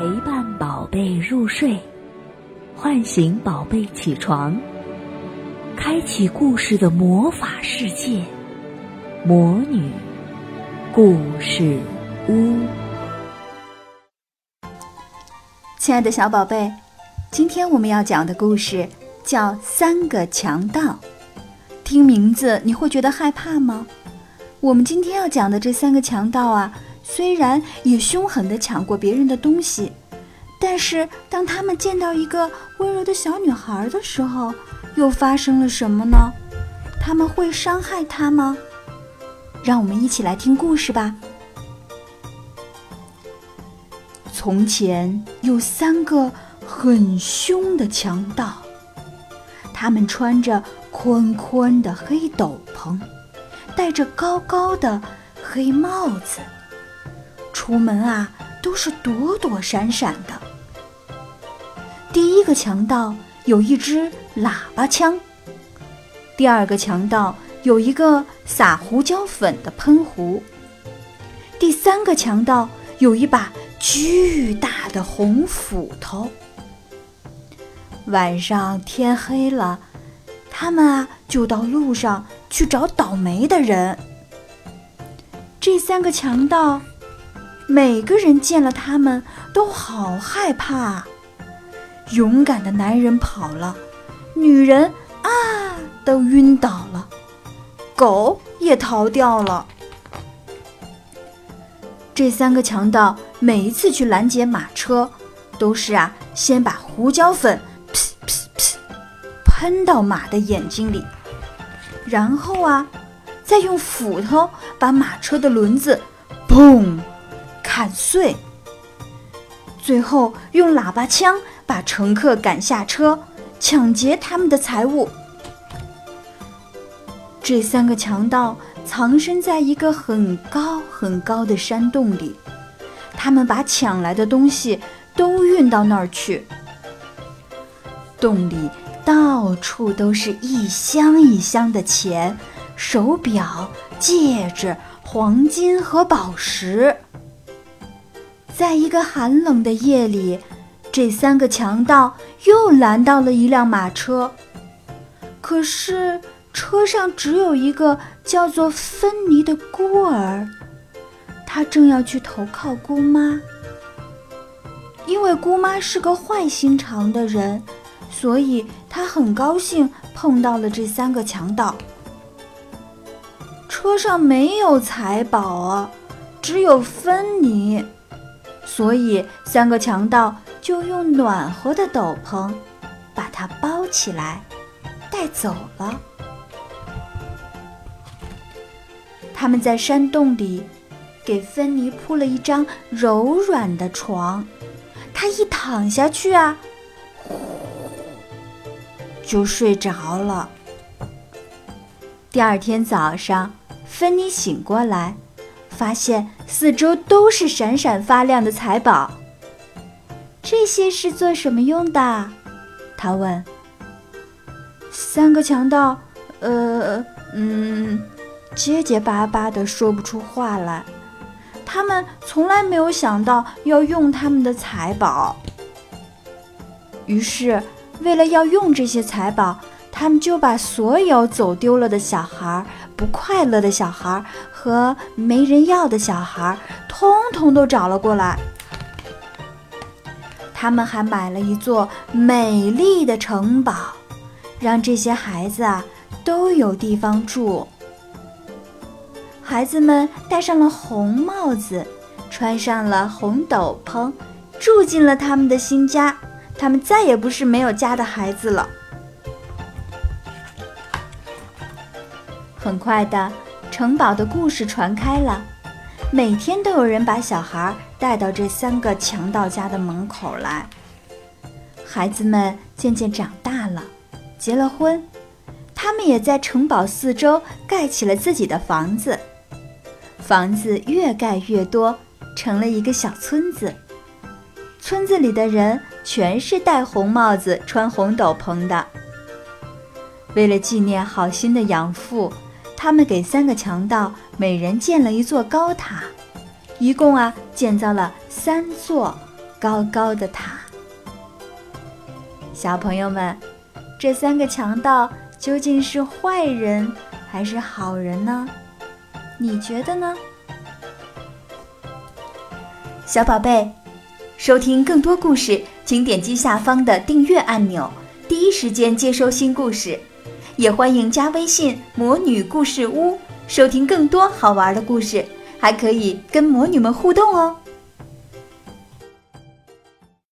陪伴宝贝入睡，唤醒宝贝起床，开启故事的魔法世界——魔女故事屋。亲爱的小宝贝，今天我们要讲的故事叫《三个强盗》。听名字你会觉得害怕吗？我们今天要讲的这三个强盗啊，虽然也凶狠地抢过别人的东西，但是当他们见到一个温柔的小女孩的时候，又发生了什么呢？他们会伤害她吗？让我们一起来听故事吧。从前有三个很凶的强盗，他们穿着。宽宽的黑斗篷，戴着高高的黑帽子，出门啊都是躲躲闪闪的。第一个强盗有一支喇叭枪，第二个强盗有一个撒胡椒粉的喷壶，第三个强盗有一把巨大的红斧头。晚上天黑了。他们啊，就到路上去找倒霉的人。这三个强盗，每个人见了他们都好害怕。勇敢的男人跑了，女人啊都晕倒了，狗也逃掉了。这三个强盗每一次去拦截马车，都是啊，先把胡椒粉。喷到马的眼睛里，然后啊，再用斧头把马车的轮子砰砍碎，最后用喇叭枪把乘客赶下车，抢劫他们的财物。这三个强盗藏身在一个很高很高的山洞里，他们把抢来的东西都运到那儿去。洞里。到处都是一箱一箱的钱、手表、戒指、黄金和宝石。在一个寒冷的夜里，这三个强盗又拦到了一辆马车。可是车上只有一个叫做芬妮的孤儿，他正要去投靠姑妈，因为姑妈是个坏心肠的人。所以他很高兴碰到了这三个强盗。车上没有财宝啊，只有芬妮，所以三个强盗就用暖和的斗篷把它包起来，带走了。他们在山洞里给芬妮铺了一张柔软的床，她一躺下去啊。就睡着了。第二天早上，芬妮醒过来，发现四周都是闪闪发亮的财宝。这些是做什么用的？他问。三个强盗，呃，嗯，结结巴巴的说不出话来。他们从来没有想到要用他们的财宝。于是。为了要用这些财宝，他们就把所有走丢了的小孩、不快乐的小孩和没人要的小孩，通通都找了过来。他们还买了一座美丽的城堡，让这些孩子啊都有地方住。孩子们戴上了红帽子，穿上了红斗篷，住进了他们的新家。他们再也不是没有家的孩子了。很快的，城堡的故事传开了，每天都有人把小孩带到这三个强盗家的门口来。孩子们渐渐长大了，结了婚，他们也在城堡四周盖起了自己的房子。房子越盖越多，成了一个小村子。村子里的人。全是戴红帽子、穿红斗篷的。为了纪念好心的养父，他们给三个强盗每人建了一座高塔，一共啊建造了三座高高的塔。小朋友们，这三个强盗究竟是坏人还是好人呢？你觉得呢？小宝贝，收听更多故事，请点击下方的订阅按钮，第一时间接收新故事。也欢迎加微信“魔女故事屋”，收听更多好玩的故事，还可以跟魔女们互动哦。